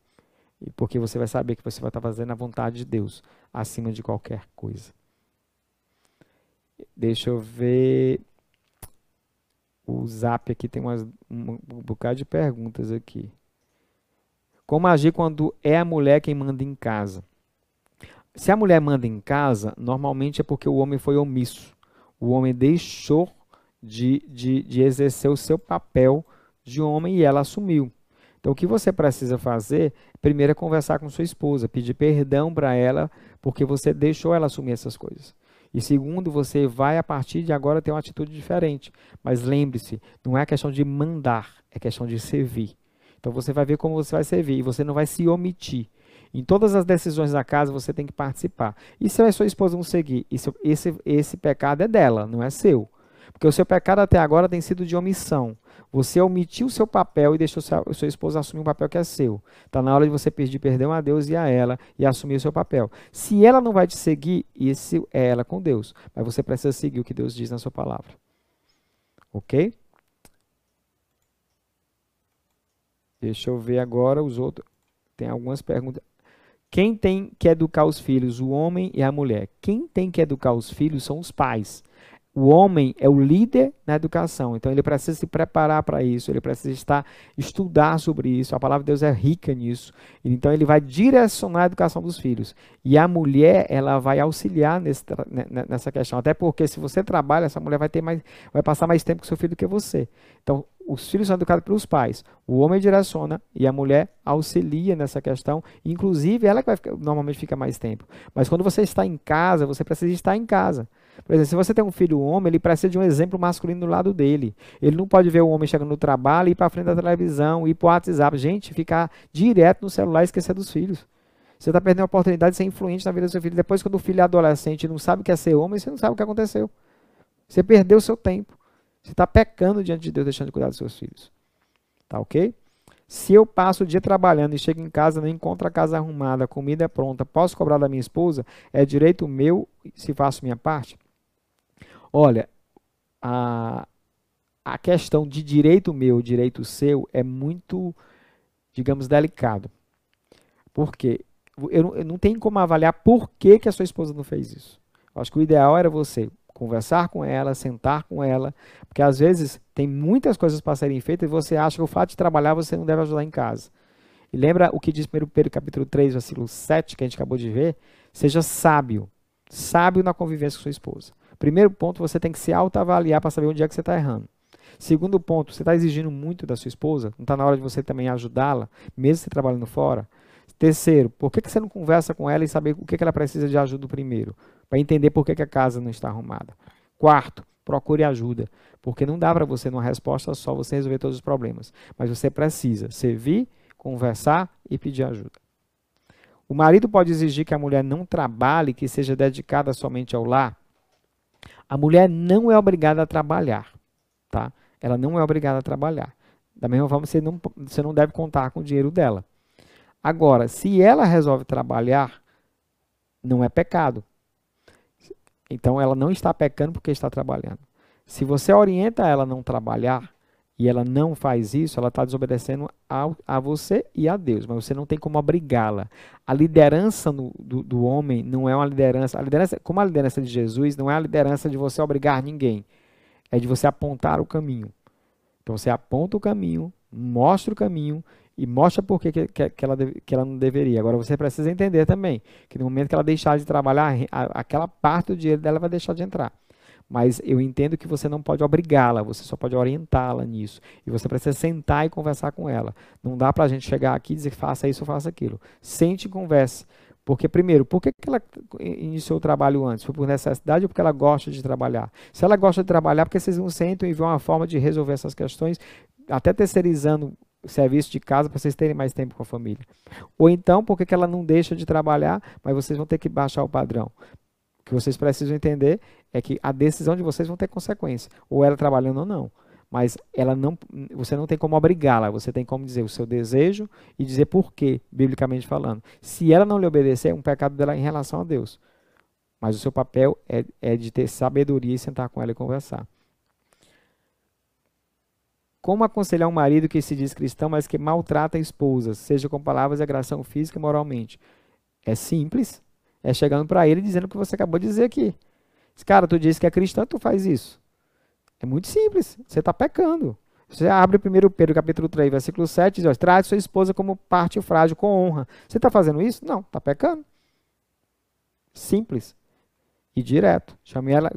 E porque você vai saber que você vai estar fazendo a vontade de Deus acima de qualquer coisa. Deixa eu ver. O zap aqui tem umas, um, um bocado de perguntas aqui. Como agir quando é a mulher quem manda em casa? Se a mulher manda em casa, normalmente é porque o homem foi omisso. O homem deixou de, de, de exercer o seu papel de homem e ela assumiu. Então, o que você precisa fazer, primeiro é conversar com sua esposa, pedir perdão para ela, porque você deixou ela assumir essas coisas. E segundo, você vai a partir de agora ter uma atitude diferente. Mas lembre-se, não é questão de mandar, é questão de servir. Então você vai ver como você vai servir e você não vai se omitir. Em todas as decisões da casa você tem que participar. E se a sua esposa não seguir, esse, esse pecado é dela, não é seu. Porque o seu pecado até agora tem sido de omissão. Você omitiu o seu papel e deixou sua, sua esposa assumir um papel que é seu. Está na hora de você pedir perdão a Deus e a ela e assumir o seu papel. Se ela não vai te seguir, isso é ela com Deus. Mas você precisa seguir o que Deus diz na sua palavra. Ok? Deixa eu ver agora os outros. Tem algumas perguntas. Quem tem que educar os filhos? O homem e a mulher. Quem tem que educar os filhos são os pais. O homem é o líder na educação, então ele precisa se preparar para isso, ele precisa estar estudar sobre isso. A palavra de Deus é rica nisso. Então ele vai direcionar a educação dos filhos. E a mulher, ela vai auxiliar nesse, nessa questão, até porque se você trabalha, essa mulher vai ter mais vai passar mais tempo com seu filho do que você. Então, os filhos são educados pelos pais. O homem direciona e a mulher auxilia nessa questão. Inclusive, ela que vai ficar, normalmente fica mais tempo. Mas quando você está em casa, você precisa estar em casa. Por exemplo, se você tem um filho homem, ele precisa de um exemplo masculino do lado dele. Ele não pode ver o homem chegando no trabalho, ir para frente da televisão, ir para o WhatsApp. Gente, ficar direto no celular e esquecer dos filhos. Você está perdendo a oportunidade de ser influente na vida do seu filho. Depois, quando o filho é adolescente e não sabe o que é ser homem, você não sabe o que aconteceu. Você perdeu o seu tempo. Você está pecando diante de Deus, deixando de cuidar dos seus filhos. Tá ok? Se eu passo o dia trabalhando e chego em casa não encontro a casa arrumada, a comida é pronta, posso cobrar da minha esposa? É direito meu se faço minha parte? Olha, a, a questão de direito meu, direito seu, é muito, digamos, delicado. Por quê? Eu, eu não tenho como avaliar por que, que a sua esposa não fez isso. Eu acho que o ideal era você conversar com ela, sentar com ela, porque às vezes tem muitas coisas para serem feitas e você acha que o fato de trabalhar você não deve ajudar em casa. E lembra o que diz 1 Pedro capítulo 3, versículo 7, que a gente acabou de ver? Seja sábio, sábio na convivência com sua esposa. Primeiro ponto, você tem que se autoavaliar para saber onde é que você está errando. Segundo ponto, você está exigindo muito da sua esposa? Não está na hora de você também ajudá-la, mesmo você trabalhando fora? Terceiro, por que, que você não conversa com ela e saber o que, que ela precisa de ajuda primeiro? Para entender por que, que a casa não está arrumada. Quarto, procure ajuda. Porque não dá para você, numa resposta só, você resolver todos os problemas. Mas você precisa servir, conversar e pedir ajuda. O marido pode exigir que a mulher não trabalhe, que seja dedicada somente ao lar. A mulher não é obrigada a trabalhar, tá? Ela não é obrigada a trabalhar. Da mesma forma, você não, você não deve contar com o dinheiro dela. Agora, se ela resolve trabalhar, não é pecado. Então, ela não está pecando porque está trabalhando. Se você orienta ela a não trabalhar e ela não faz isso, ela está desobedecendo a, a, você e a Deus. Mas você não tem como obrigá-la. A liderança no, do, do homem não é uma liderança. A liderança, como a liderança de Jesus, não é a liderança de você obrigar ninguém. É de você apontar o caminho. Então, você aponta o caminho, mostra o caminho e mostra por que, que, que, ela, que ela não deveria. Agora você precisa entender também que no momento que ela deixar de trabalhar, a, aquela parte do dinheiro dela vai deixar de entrar. Mas eu entendo que você não pode obrigá-la, você só pode orientá-la nisso. E você precisa sentar e conversar com ela. Não dá para a gente chegar aqui e dizer faça isso ou faça aquilo. Sente e converse. Porque, primeiro, por que ela iniciou o trabalho antes? Foi por necessidade ou porque ela gosta de trabalhar? Se ela gosta de trabalhar, porque vocês não sentam e vêem uma forma de resolver essas questões, até terceirizando serviço de casa para vocês terem mais tempo com a família. Ou então, porque que ela não deixa de trabalhar, mas vocês vão ter que baixar o padrão. O que vocês precisam entender é que a decisão de vocês vão ter consequência, ou ela trabalhando ou não. Mas ela não, você não tem como obrigá-la, você tem como dizer o seu desejo e dizer por quê, biblicamente falando. Se ela não lhe obedecer, é um pecado dela em relação a Deus. Mas o seu papel é, é de ter sabedoria e sentar com ela e conversar. Como aconselhar um marido que se diz cristão, mas que maltrata a esposa, seja com palavras de agressão física e moralmente? É simples. É chegando para ele dizendo o que você acabou de dizer aqui. Cara, tu disse que é cristão, tu faz isso. É muito simples. Você está pecando. Você abre 1 Pedro capítulo 3, versículo 7, diz, trate sua esposa como parte frágil com honra. Você está fazendo isso? Não, está pecando. Simples. E direto. Chamei ela.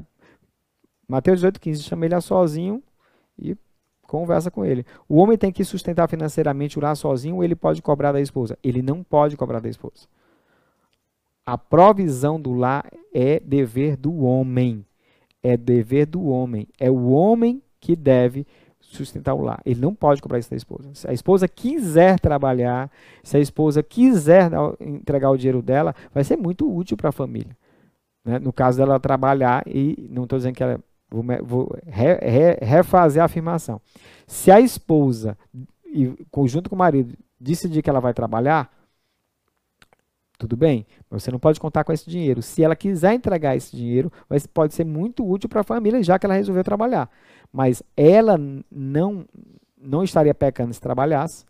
Mateus 18, 15, chamei ela sozinho e Conversa com ele. O homem tem que sustentar financeiramente o lar sozinho ou ele pode cobrar da esposa? Ele não pode cobrar da esposa. A provisão do lar é dever do homem. É dever do homem. É o homem que deve sustentar o lar. Ele não pode cobrar isso da esposa. Se a esposa quiser trabalhar, se a esposa quiser entregar o dinheiro dela, vai ser muito útil para a família. Né? No caso dela trabalhar, e não estou dizendo que ela Vou, vou re, re, refazer a afirmação. Se a esposa, junto com o marido, decidir que ela vai trabalhar, tudo bem, mas você não pode contar com esse dinheiro. Se ela quiser entregar esse dinheiro, pode ser muito útil para a família, já que ela resolveu trabalhar. Mas ela não, não estaria pecando se trabalhasse,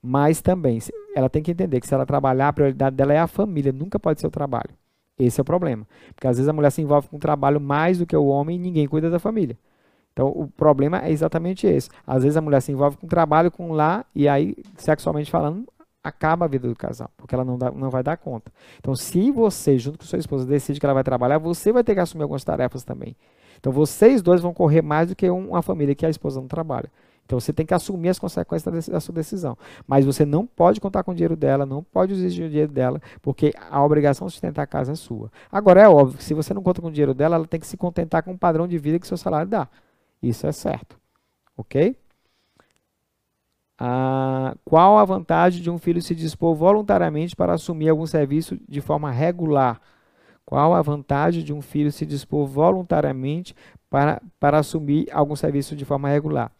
mas também ela tem que entender que se ela trabalhar, a prioridade dela é a família, nunca pode ser o trabalho. Esse é o problema. Porque às vezes a mulher se envolve com o trabalho mais do que o homem e ninguém cuida da família. Então o problema é exatamente esse. Às vezes a mulher se envolve com o trabalho, com lá, e aí, sexualmente falando, acaba a vida do casal, porque ela não, dá, não vai dar conta. Então, se você, junto com sua esposa, decide que ela vai trabalhar, você vai ter que assumir algumas tarefas também. Então, vocês dois vão correr mais do que uma família que a esposa não trabalha. Então você tem que assumir as consequências da, sua decisão. Mas você não pode contar com o dinheiro dela, não pode exigir o dinheiro dela, porque a obrigação de sustentar a casa é sua. Agora é óbvio que se você não conta com o dinheiro dela, ela tem que se contentar com o padrão de vida que seu salário dá. Isso é certo. Ok? Ah, qual a vantagem de um filho se dispor voluntariamente para assumir algum serviço de forma regular? Qual a vantagem de um filho se dispor voluntariamente para, para assumir algum serviço de forma regular?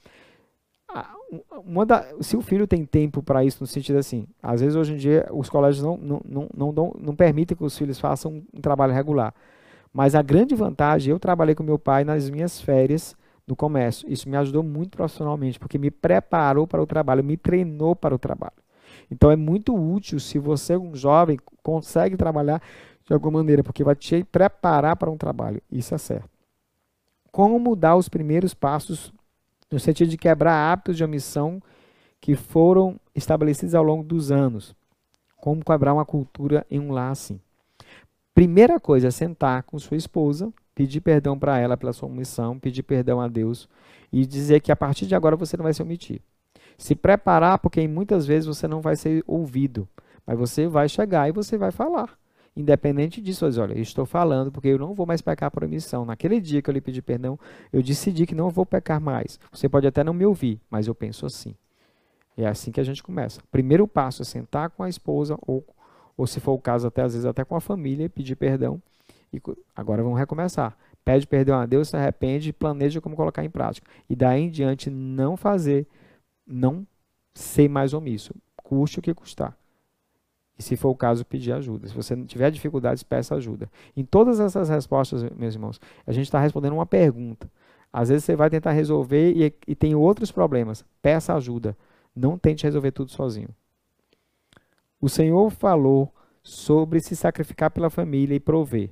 Uma da, se o filho tem tempo para isso, no sentido assim, às vezes hoje em dia os colégios não, não, não, não, não permitem que os filhos façam um trabalho regular. Mas a grande vantagem, eu trabalhei com meu pai nas minhas férias no comércio. Isso me ajudou muito profissionalmente, porque me preparou para o trabalho, me treinou para o trabalho. Então é muito útil se você, um jovem, consegue trabalhar de alguma maneira, porque vai te preparar para um trabalho. Isso é certo. como dar os primeiros passos no sentido de quebrar hábitos de omissão que foram estabelecidos ao longo dos anos. Como quebrar uma cultura em um lar assim. Primeira coisa é sentar com sua esposa, pedir perdão para ela pela sua omissão, pedir perdão a Deus e dizer que a partir de agora você não vai se omitir. Se preparar, porque muitas vezes você não vai ser ouvido, mas você vai chegar e você vai falar. Independente disso, olha, eu estou falando porque eu não vou mais pecar por omissão. Naquele dia que eu lhe pedi perdão, eu decidi que não vou pecar mais. Você pode até não me ouvir, mas eu penso assim. É assim que a gente começa. Primeiro passo é sentar com a esposa, ou, ou se for o caso, até às vezes até com a família, pedir perdão. E agora vamos recomeçar. Pede perdão a Deus, se arrepende e planeja como colocar em prática. E daí em diante não fazer, não ser mais omisso. Custe o que custar. E se for o caso, pedir ajuda. Se você não tiver dificuldades, peça ajuda. Em todas essas respostas, meus irmãos, a gente está respondendo uma pergunta. Às vezes você vai tentar resolver e, e tem outros problemas. Peça ajuda. Não tente resolver tudo sozinho. O Senhor falou sobre se sacrificar pela família e prover.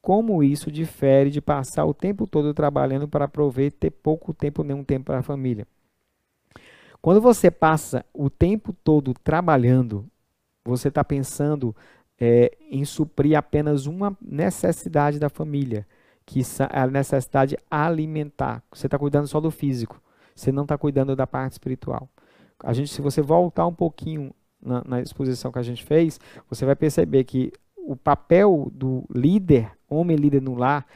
Como isso difere de passar o tempo todo trabalhando para prover e ter pouco tempo, nenhum tempo para a família? Quando você passa o tempo todo trabalhando, você está pensando é, em suprir apenas uma necessidade da família, que é a necessidade alimentar. Você está cuidando só do físico, você não está cuidando da parte espiritual. A gente, se você voltar um pouquinho na, na exposição que a gente fez, você vai perceber que o papel do líder, homem líder no lar,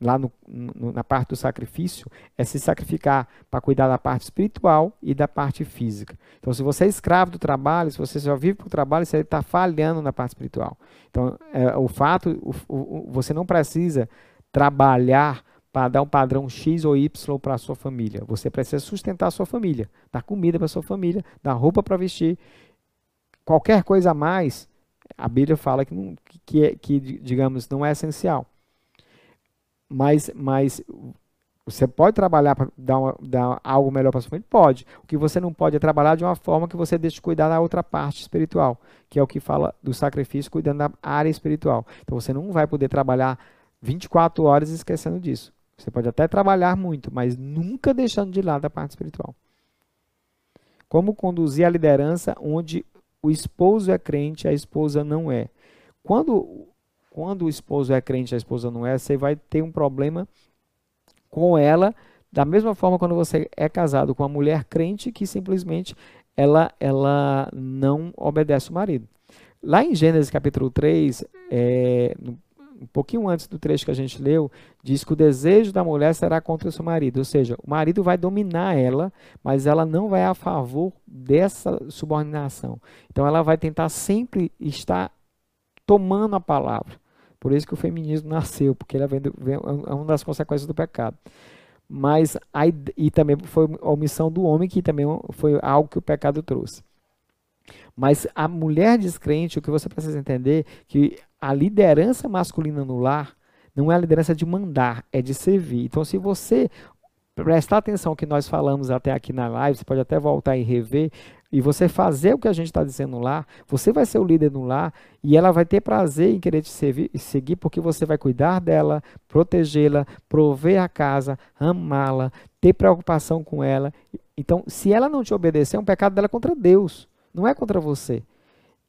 lá no, no, na parte do sacrifício, é se sacrificar para cuidar da parte espiritual e da parte física. Então, se você é escravo do trabalho, se você só vive para o trabalho, você está falhando na parte espiritual. Então, é, o fato, o, o, você não precisa trabalhar para dar um padrão X ou Y para a sua família. Você precisa sustentar a sua família, dar comida para a sua família, dar roupa para vestir. Qualquer coisa a mais, a Bíblia fala que, não, que, é, que, digamos, não é essencial mas, mas você pode trabalhar para dar, dar, algo melhor para sua família? Pode. O que você não pode é trabalhar de uma forma que você deixe de cuidar da outra parte espiritual, que é o que fala do sacrifício, cuidando da área espiritual. Então você não vai poder trabalhar 24 horas esquecendo disso. Você pode até trabalhar muito, mas nunca deixando de lado a parte espiritual. Como conduzir a liderança onde o esposo é crente, a esposa não é. Quando quando o esposo é crente e a esposa não é, você vai ter um problema com ela, da mesma forma quando você é casado com uma mulher crente que simplesmente ela, ela não obedece o marido. Lá em Gênesis capítulo 3, é, um pouquinho antes do trecho que a gente leu, diz que o desejo da mulher será contra o seu marido. Ou seja, o marido vai dominar ela, mas ela não vai a favor dessa subordinação. Então ela vai tentar sempre estar tomando a palavra. Por isso que o feminismo <laughs> nasceu, porque ele é, é uma das consequências do pecado. Mas a, e também foi a omissão do homem, que também foi algo que o pecado trouxe. Mas a mulher descrente, o que você precisa entender, que a liderança masculina no lar não é a liderança de mandar, é de servir. Então, se você prestar atenção ao que nós falamos até aqui na live, você pode até voltar e rever, e você fazer o que a gente está dizendo lá, você vai ser o líder no lar e ela vai ter prazer em querer te servir, seguir, porque você vai cuidar dela, protegê-la, prover a casa, amá-la, ter preocupação com ela. Então, se ela não te obedecer, é um pecado dela contra Deus, não é contra você.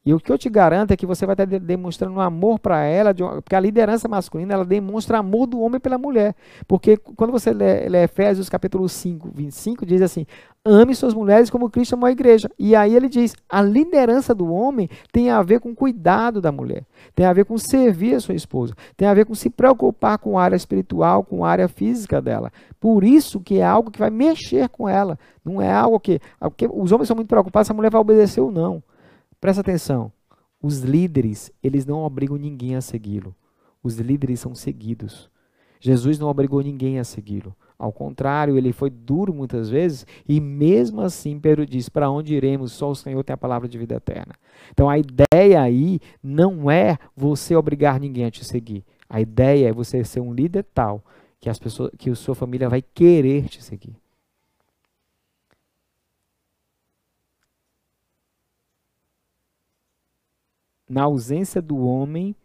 E o que eu te garanto é que você vai estar demonstrando amor para ela, porque a liderança masculina ela demonstra amor do homem pela mulher. Porque quando você lê, lê Efésios capítulo 5, 25, diz assim: ame suas mulheres como Cristo amou a igreja. E aí ele diz: a liderança do homem tem a ver com cuidado da mulher, tem a ver com servir a sua esposa, tem a ver com se preocupar com a área espiritual, com a área física dela. Por isso que é algo que vai mexer com ela. Não é algo que. Porque os homens são muito preocupados se a mulher vai obedecer ou não. Presta atenção. Os líderes, eles não obrigam ninguém a segui-lo. Os líderes são seguidos. Jesus não obrigou ninguém a segui-lo. Ao contrário, ele foi duro muitas vezes e mesmo assim Pedro diz: Para onde iremos? Só o Senhor tem a palavra de vida eterna. Então a ideia aí não é você obrigar ninguém a te seguir. A ideia é você ser um líder tal que as pessoas, que a sua família vai querer te seguir. Na ausência do homem,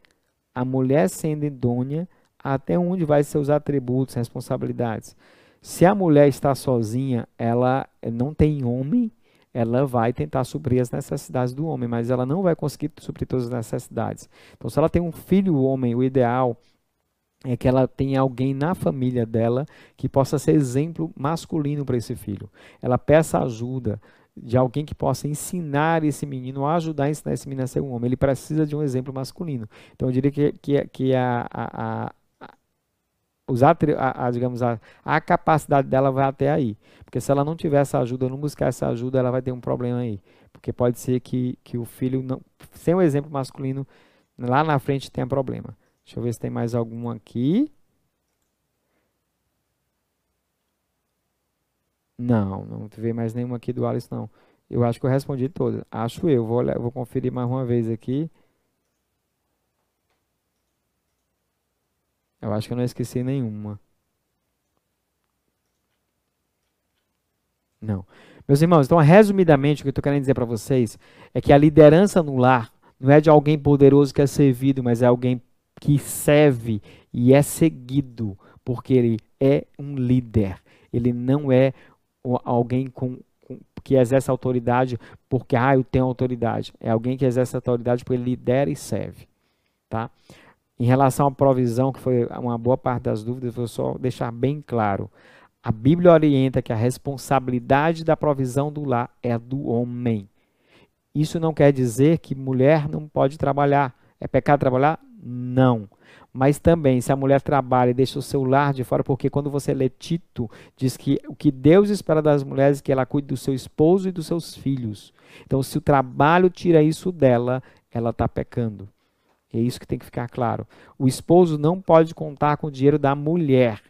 a mulher sendo idônea, até onde vai seus atributos, responsabilidades. Se a mulher está sozinha, ela não tem homem, ela vai tentar suprir as necessidades do homem, mas ela não vai conseguir suprir todas as necessidades. Então, se ela tem um filho homem, o ideal é que ela tenha alguém na família dela que possa ser exemplo masculino para esse filho. Ela peça ajuda de alguém que possa ensinar esse menino, ajudar a ensinar esse menino a ser um homem. Ele precisa de um exemplo masculino. Então, eu diria que, que, que a, a, a os a, a, digamos, a, a capacidade dela vai até aí. Porque se ela não tiver essa ajuda, não buscar essa ajuda, ela vai ter um problema aí. Porque pode ser que, que o filho, não, sem um exemplo masculino, lá na frente tenha problema. Deixa eu ver se tem mais algum aqui. Não, não vê mais nenhuma aqui do Alice, não. Eu acho que eu respondi todas. Acho eu. Vou, vou conferir mais uma vez aqui. Eu acho que eu não esqueci nenhuma. Não. Meus irmãos, então, resumidamente, o que eu estou querendo dizer para vocês é que a liderança no lar não é de alguém poderoso que é servido, mas é alguém que serve e é seguido, porque ele é um líder. Ele não é alguém com, com, que exerce autoridade porque, ah, eu tenho autoridade. É alguém que exerce autoridade porque ele lidera e serve. Tá? Em relação à provisão, que foi uma boa parte das dúvidas, vou só deixar bem claro. A Bíblia orienta que a responsabilidade da provisão do lar é do homem. Isso não quer dizer que mulher não pode trabalhar. É pecado trabalhar? Não. Mas também, se a mulher trabalha e deixa o seu lar de fora, porque quando você lê Tito, diz que o que Deus espera das mulheres é que ela cuide do seu esposo e dos seus filhos. Então, se o trabalho tira isso dela, ela está pecando. É isso que tem que ficar claro. O esposo não pode contar com o dinheiro da mulher.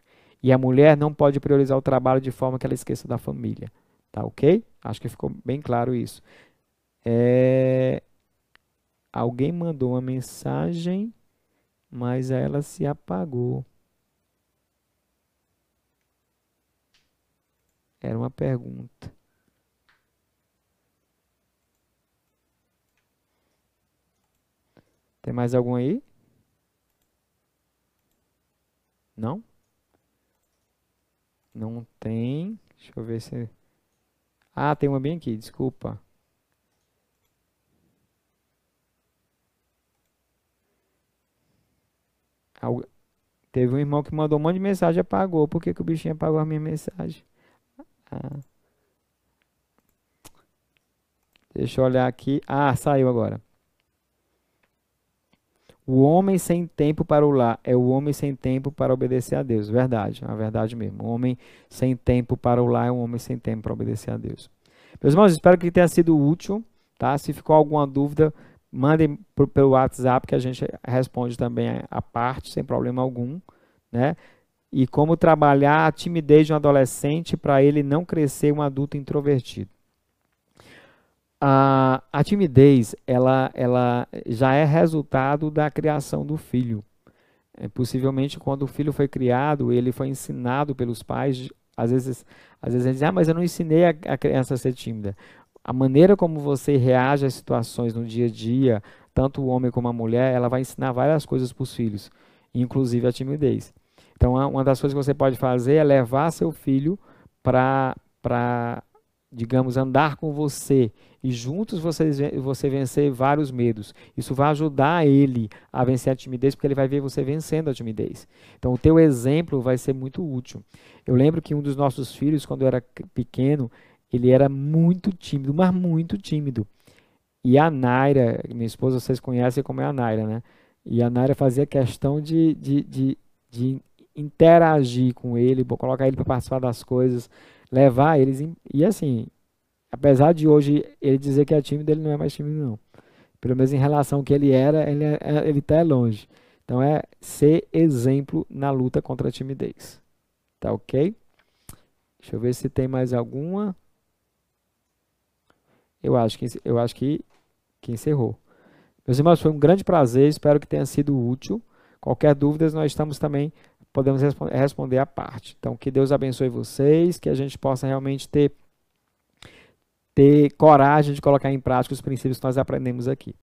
E a mulher não pode priorizar o trabalho de forma que ela esqueça da família. Tá ok? Acho que ficou bem claro isso. É... Alguém mandou uma mensagem, mas ela se apagou. Era uma pergunta. Tem mais algum aí? Não? Não tem. Deixa eu ver se. Ah, tem uma bem aqui, desculpa. Teve um irmão que mandou um monte de mensagem e apagou. Por que, que o bichinho apagou a minha mensagem? Ah. Deixa eu olhar aqui. Ah, saiu agora. O homem sem tempo para o lar é o homem sem tempo para obedecer a Deus. Verdade, é verdade mesmo. O homem sem tempo para o lar é um homem sem tempo para obedecer a Deus. Meus irmãos, espero que tenha sido útil. Tá? Se ficou alguma dúvida, mandem pelo WhatsApp que a gente responde também a parte, sem problema algum. Né? E como trabalhar a timidez de um adolescente para ele não crescer um adulto introvertido a, a timidez ela, ela já é resultado da criação do filho. É, possivelmente, quando o filho foi criado, ele foi ensinado pelos pais. Às vezes, às vezes diz, ah, mas eu não ensinei a, a criança a ser tímida. A maneira como você reage às situações no dia a dia, tanto o homem como a mulher, ela vai ensinar várias coisas para os filhos, inclusive a timidez. Então, uma das coisas que você pode fazer é levar seu filho para digamos, andar com você e juntos vocês, você vencer vários medos. Isso vai ajudar ele a vencer a timidez, porque ele vai ver você vencendo a timidez. Então, o teu exemplo vai ser muito útil. Eu lembro que um dos nossos filhos, quando eu era pequeno, ele era muito tímido, mas muito tímido. E a Naira, minha esposa, vocês conhecem como é a Naira, né? E a Naira fazia questão de, de, de, de interagir com ele, colocar ele para participar das coisas levar eles. Em, e assim, apesar de hoje ele dizer que é tímido, ele não é mais tímido, não. Pelo menos em relação ao que ele era, ele é, é ele está longe. Então é ser exemplo na luta contra a timidez. Tá ok? Deixa eu ver se tem mais alguma. Eu acho que, eu acho que, que encerrou. Meus irmãos, foi um grande prazer. Espero que tenha sido útil. Qualquer dúvida, nós estamos também podemos responder a parte. Então, que Deus abençoe vocês, que a gente possa realmente ter, ter coragem de colocar em prática os princípios que nós aprendemos aqui.